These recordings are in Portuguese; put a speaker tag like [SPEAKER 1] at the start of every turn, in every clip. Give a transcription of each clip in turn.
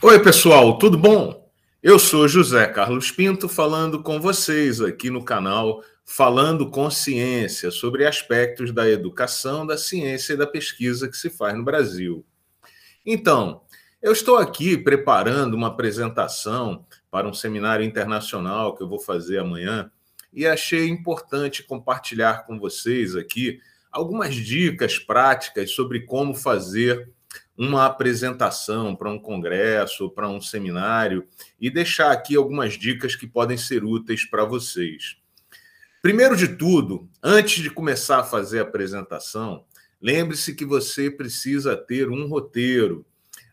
[SPEAKER 1] Oi, pessoal, tudo bom? Eu sou José Carlos Pinto falando com vocês aqui no canal Falando com Ciência sobre aspectos da educação, da ciência e da pesquisa que se faz no Brasil. Então, eu estou aqui preparando uma apresentação para um seminário internacional que eu vou fazer amanhã e achei importante compartilhar com vocês aqui algumas dicas práticas sobre como fazer uma apresentação para um congresso, para um seminário e deixar aqui algumas dicas que podem ser úteis para vocês. Primeiro de tudo, antes de começar a fazer a apresentação, lembre-se que você precisa ter um roteiro.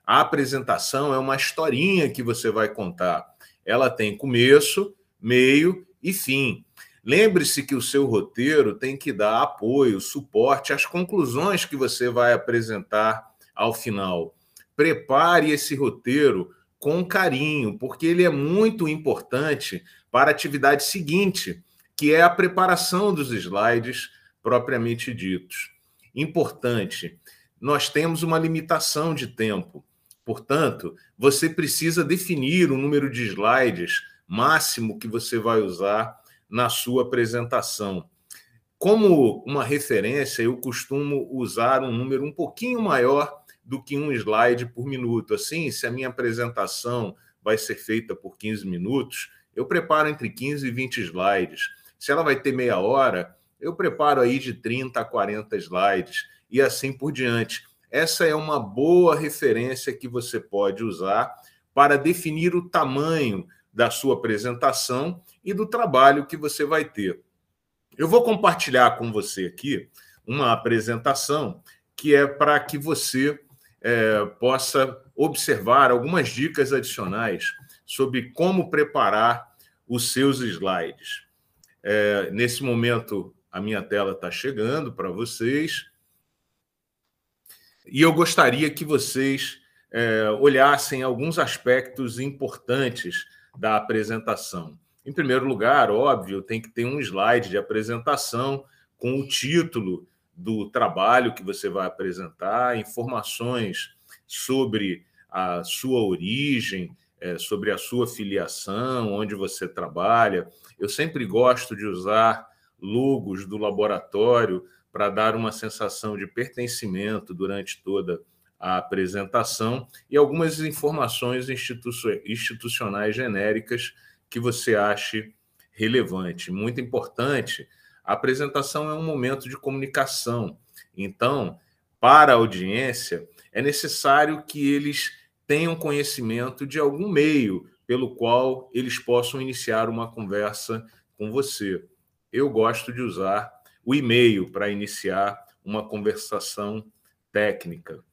[SPEAKER 1] A apresentação é uma historinha que você vai contar. Ela tem começo, meio e fim. Lembre-se que o seu roteiro tem que dar apoio, suporte às conclusões que você vai apresentar ao final. Prepare esse roteiro com carinho, porque ele é muito importante para a atividade seguinte, que é a preparação dos slides propriamente ditos. Importante, nós temos uma limitação de tempo. Portanto, você precisa definir o número de slides máximo que você vai usar na sua apresentação. Como uma referência, eu costumo usar um número um pouquinho maior do que um slide por minuto. Assim, se a minha apresentação vai ser feita por 15 minutos, eu preparo entre 15 e 20 slides. Se ela vai ter meia hora, eu preparo aí de 30 a 40 slides e assim por diante. Essa é uma boa referência que você pode usar para definir o tamanho da sua apresentação e do trabalho que você vai ter. Eu vou compartilhar com você aqui uma apresentação que é para que você é, possa observar algumas dicas adicionais sobre como preparar os seus slides. É, nesse momento, a minha tela está chegando para vocês. E eu gostaria que vocês é, olhassem alguns aspectos importantes da apresentação. Em primeiro lugar, óbvio, tem que ter um slide de apresentação com o título do trabalho que você vai apresentar, informações sobre a sua origem, é, sobre a sua filiação, onde você trabalha. Eu sempre gosto de usar logos do laboratório para dar uma sensação de pertencimento durante toda a apresentação e algumas informações institucionais genéricas que você ache relevante. Muito importante a apresentação é um momento de comunicação. Então, para a audiência, é necessário que eles tenham conhecimento de algum meio pelo qual eles possam iniciar uma conversa com você. Eu gosto de usar o e-mail para iniciar uma conversação técnica.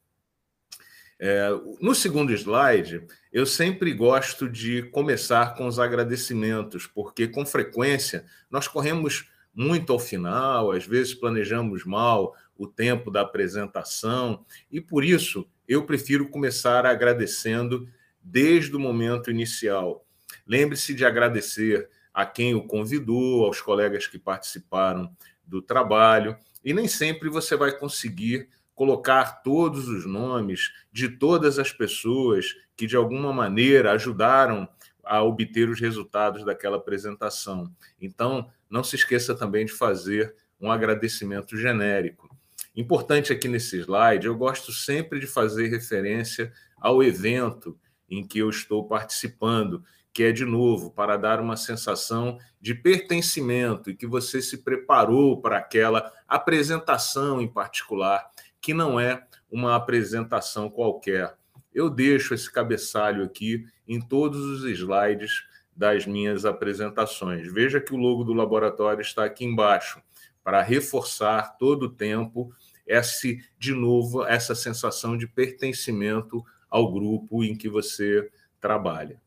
[SPEAKER 1] É, no segundo slide, eu sempre gosto de começar com os agradecimentos, porque com frequência nós corremos muito ao final, às vezes planejamos mal o tempo da apresentação, e por isso eu prefiro começar agradecendo desde o momento inicial. Lembre-se de agradecer a quem o convidou, aos colegas que participaram do trabalho, e nem sempre você vai conseguir colocar todos os nomes de todas as pessoas que de alguma maneira ajudaram a obter os resultados daquela apresentação. Então, não se esqueça também de fazer um agradecimento genérico. Importante aqui nesse slide, eu gosto sempre de fazer referência ao evento em que eu estou participando, que é, de novo, para dar uma sensação de pertencimento e que você se preparou para aquela apresentação em particular, que não é uma apresentação qualquer. Eu deixo esse cabeçalho aqui em todos os slides das minhas apresentações. Veja que o logo do laboratório está aqui embaixo, para reforçar todo o tempo esse, de novo, essa sensação de pertencimento ao grupo em que você trabalha.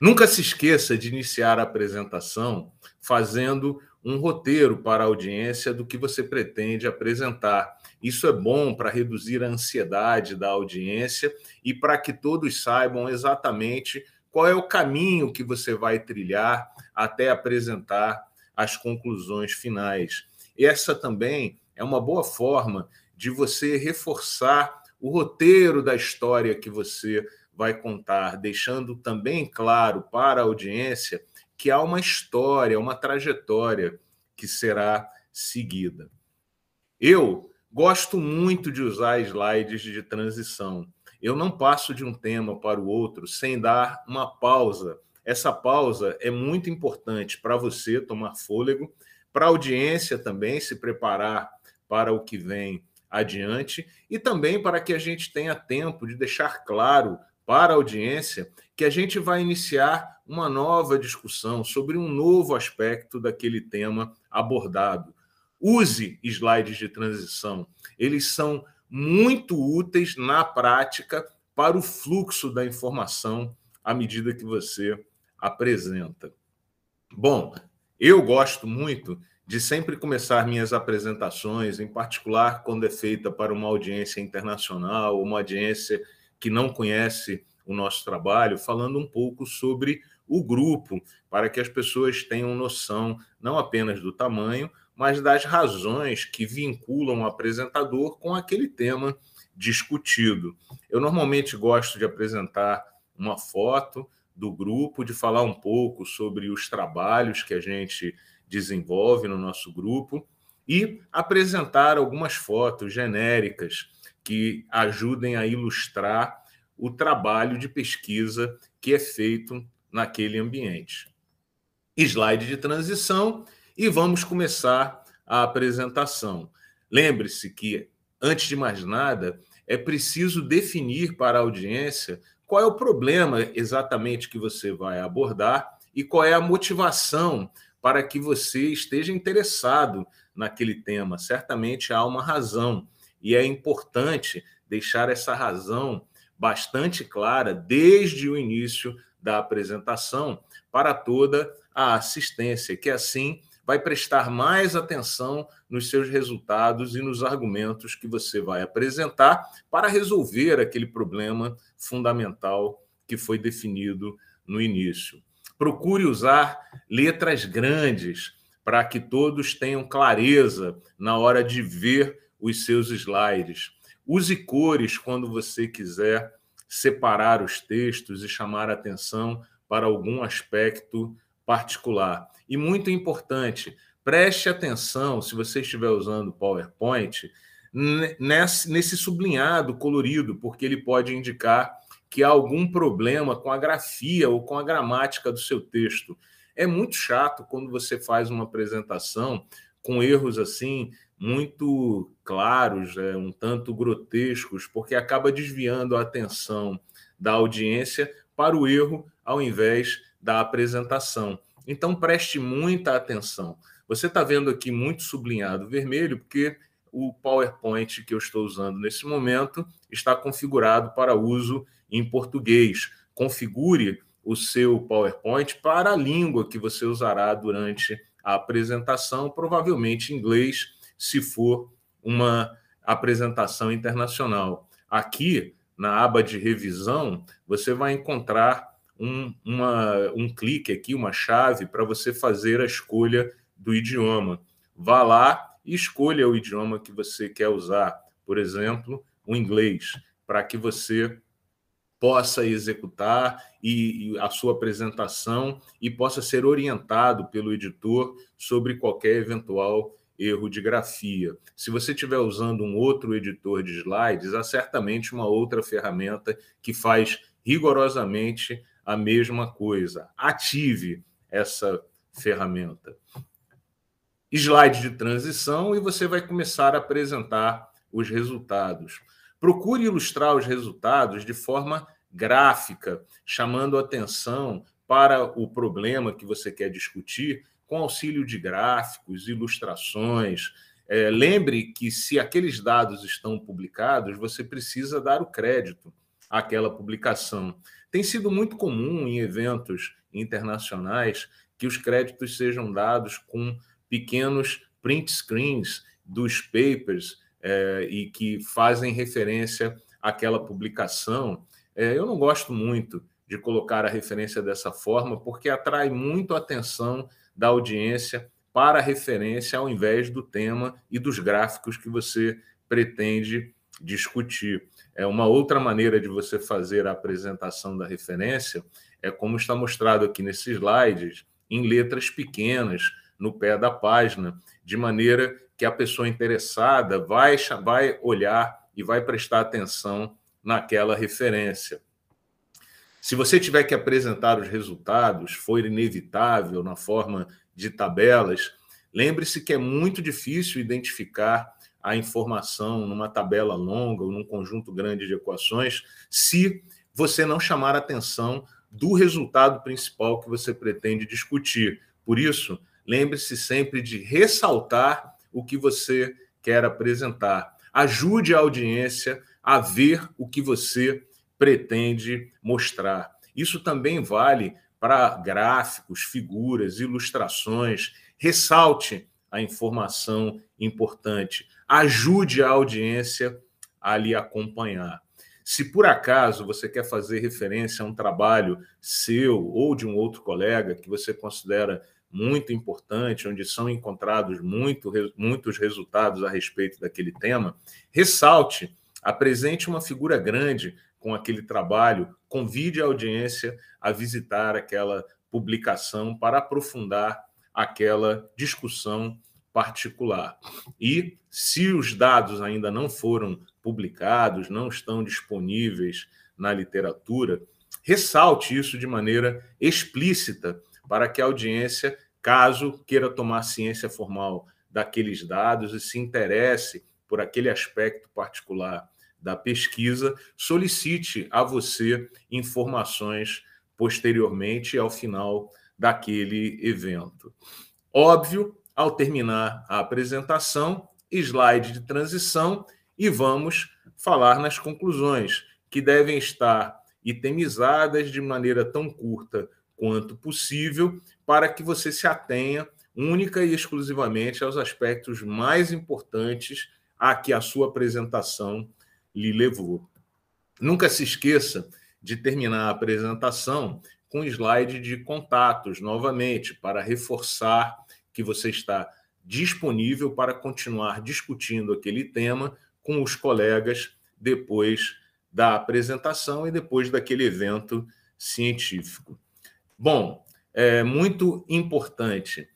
[SPEAKER 1] Nunca se esqueça de iniciar a apresentação fazendo um roteiro para a audiência do que você pretende apresentar. Isso é bom para reduzir a ansiedade da audiência e para que todos saibam exatamente qual é o caminho que você vai trilhar até apresentar as conclusões finais. Essa também é uma boa forma de você reforçar o roteiro da história que você vai contar, deixando também claro para a audiência que há uma história, uma trajetória que será seguida. Eu gosto muito de usar slides de transição. Eu não passo de um tema para o outro sem dar uma pausa. Essa pausa é muito importante para você tomar fôlego, para a audiência também se preparar para o que vem adiante e também para que a gente tenha tempo de deixar claro para a audiência que a gente vai iniciar uma nova discussão sobre um novo aspecto daquele tema abordado. Use slides de transição, eles são muito úteis na prática para o fluxo da informação à medida que você apresenta. Bom, eu gosto muito de sempre começar minhas apresentações, em particular quando é feita para uma audiência internacional, uma audiência que não conhece o nosso trabalho, falando um pouco sobre o grupo, para que as pessoas tenham noção não apenas do tamanho, mas das razões que vinculam o apresentador com aquele tema discutido. Eu normalmente gosto de apresentar uma foto do grupo, de falar um pouco sobre os trabalhos que a gente desenvolve no nosso grupo e apresentar algumas fotos genéricas que ajudem a ilustrar o trabalho de pesquisa que é feito naquele ambiente. Slide de transição e vamos começar a apresentação. Lembre-se que, antes de mais nada, é preciso definir para a audiência qual é o problema exatamente que você vai abordar e qual é a motivação para que você esteja interessado naquele tema. Certamente há uma razão e é importante deixar essa razão bastante clara desde o início da apresentação para toda a assistência, que assim vai prestar mais atenção nos seus resultados e nos argumentos que você vai apresentar para resolver aquele problema fundamental que foi definido no início. Procure usar letras grandes para que todos tenham clareza na hora de ver os seus slides. Use cores quando você quiser separar os textos e chamar atenção para algum aspecto particular. E muito importante, preste atenção, se você estiver usando PowerPoint, nesse, sublinhado colorido, porque ele pode indicar que há algum problema com a grafia ou com a gramática do seu texto. É muito chato quando você faz uma apresentação com erros assim muito claros, é, um tanto grotescos, porque acaba desviando a atenção da audiência para o erro ao invés da apresentação. Então preste muita atenção. Você está vendo aqui muito sublinhado vermelho, porque o PowerPoint que eu estou usando nesse momento está configurado para uso em português. Configure o seu PowerPoint para a língua que você usará durante a apresentação, provavelmente inglês se for uma apresentação internacional. Aqui, na aba de revisão, você vai encontrar um, uma, um clique aqui, uma chave para você fazer a escolha do idioma. Vá lá e escolha o idioma que você quer usar, por exemplo, o inglês, para que você possa executar e, e, a sua apresentação e possa ser orientado pelo editor sobre qualquer eventual erro de grafia. Se você estiver usando um outro editor de slides, há certamente uma outra ferramenta que faz rigorosamente a mesma coisa. Ative essa ferramenta. Slide de transição e você vai começar a apresentar os resultados. Procure ilustrar os resultados de forma gráfica, chamando atenção para o problema que você quer discutir com auxílio de gráficos, ilustrações. É, lembre que, se aqueles dados estão publicados, você precisa dar o crédito àquela publicação. Tem sido muito comum em eventos internacionais que os créditos sejam dados com pequenos print screens dos papers é, e que fazem referência àquela publicação. É, eu não gosto muito de colocar a referência dessa forma, porque atrai muito a atenção da audiência para a referência ao invés do tema e dos gráficos que você pretende discutir. É uma outra maneira de você fazer a apresentação da referência é como está mostrado aqui nesses slides, em letras pequenas no pé da página, de maneira que a pessoa interessada vai, vai olhar e vai prestar atenção naquela referência. Se você tiver que apresentar os resultados, for inevitável na forma de tabelas, lembre-se que é muito difícil identificar a informação numa tabela longa ou num conjunto grande de equações se você não chamar atenção do resultado principal que você pretende discutir. Por isso, lembre-se sempre de ressaltar o que você quer apresentar. Ajude a audiência a ver o que você pretende mostrar. Isso também vale para gráficos, figuras, ilustrações. Ressalte a informação importante. Ajude a audiência a lhe acompanhar. Se por acaso você quer fazer referência a um trabalho seu ou de um outro colega que você considera muito importante, onde são encontrados muito, muitos resultados a respeito daquele tema, ressalte, apresente uma figura grande com aquele trabalho, convide a audiência a visitar aquela publicação para aprofundar aquela discussão particular. E se os dados ainda não foram publicados, não estão disponíveis na literatura, ressalte isso de maneira explícita para que a audiência, caso queira tomar ciência formal daqueles dados e se interesse por aquele aspecto particular da pesquisa, solicite a você informações posteriormente ao final daquele evento. Óbvio, ao terminar a apresentação, slide de transição e vamos falar nas conclusões, que devem estar itemizadas de maneira tão curta quanto possível, para que você se atenha única e exclusivamente aos aspectos mais importantes a que a sua apresentação lhe levou. Nunca se esqueça de terminar a apresentação com slide de contatos, novamente, para reforçar que você está disponível para continuar discutindo aquele tema com os colegas depois da apresentação e depois daquele evento científico. Bom, é muito importante.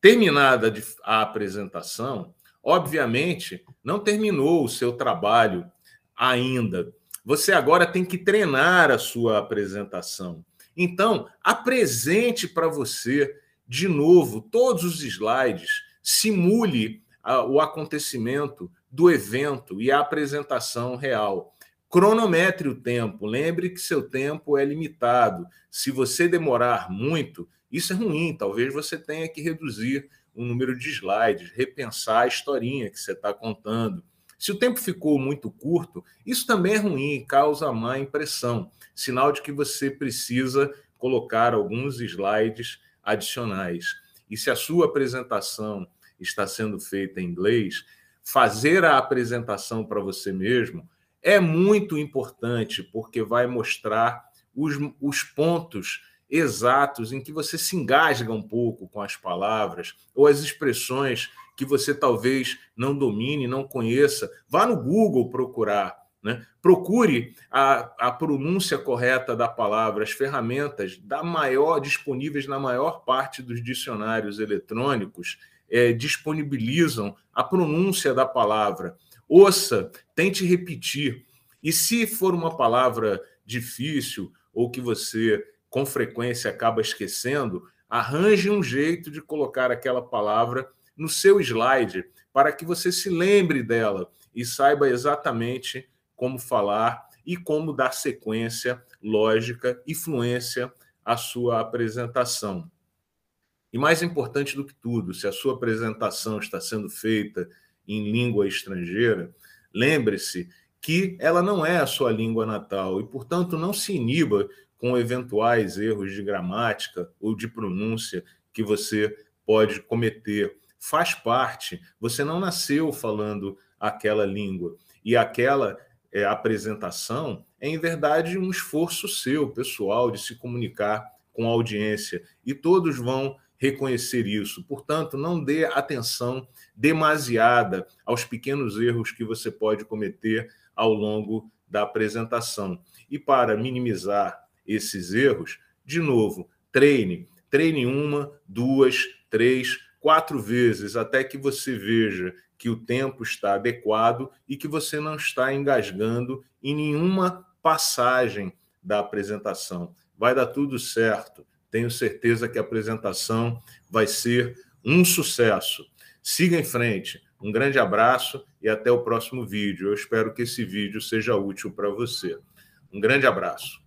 [SPEAKER 1] Terminada a apresentação, obviamente, não terminou o seu trabalho ainda. Você agora tem que treinar a sua apresentação. Então, apresente para você de novo todos os slides, simule o acontecimento do evento e a apresentação real. Cronometre o tempo, lembre que seu tempo é limitado. Se você demorar muito, isso é ruim, talvez você tenha que reduzir o número de slides, repensar a historinha que você está contando. Se o tempo ficou muito curto, isso também é ruim, causa má impressão, sinal de que você precisa colocar alguns slides adicionais. E se a sua apresentação está sendo feita em inglês, fazer a apresentação para você mesmo é muito importante, porque vai mostrar os, os pontos exatos em que você se engasga um pouco com as palavras ou as expressões que você talvez não domine, não conheça. Vá no Google procurar. Né? Procure a, a pronúncia correta da palavra, as ferramentas da maior disponíveis na maior parte dos dicionários eletrônicos é, disponibilizam a pronúncia da palavra. Ouça, tente repetir. E se for uma palavra difícil ou que você com frequência acaba esquecendo, arranje um jeito de colocar aquela palavra no seu slide para que você se lembre dela e saiba exatamente como falar e como dar sequência lógica e fluência à sua apresentação. E mais importante do que tudo, se a sua apresentação está sendo feita em língua estrangeira, lembre-se que ela não é a sua língua natal e, portanto, não se iniba com eventuais erros de gramática ou de pronúncia que você pode cometer. Faz parte, você não nasceu falando aquela língua. E aquela é, apresentação é, em verdade, um esforço seu, pessoal, de se comunicar com a audiência. E todos vão reconhecer isso. Portanto, não dê atenção demasiada aos pequenos erros que você pode cometer ao longo da apresentação. E para minimizar esses erros, de novo, treine. Treine uma, duas, três, quatro vezes, até que você veja que o tempo está adequado e que você não está engasgando em nenhuma passagem da apresentação. Vai dar tudo certo. Tenho certeza que a apresentação vai ser um sucesso. Siga em frente. Um grande abraço e até o próximo vídeo. Eu espero que esse vídeo seja útil para você. Um grande abraço.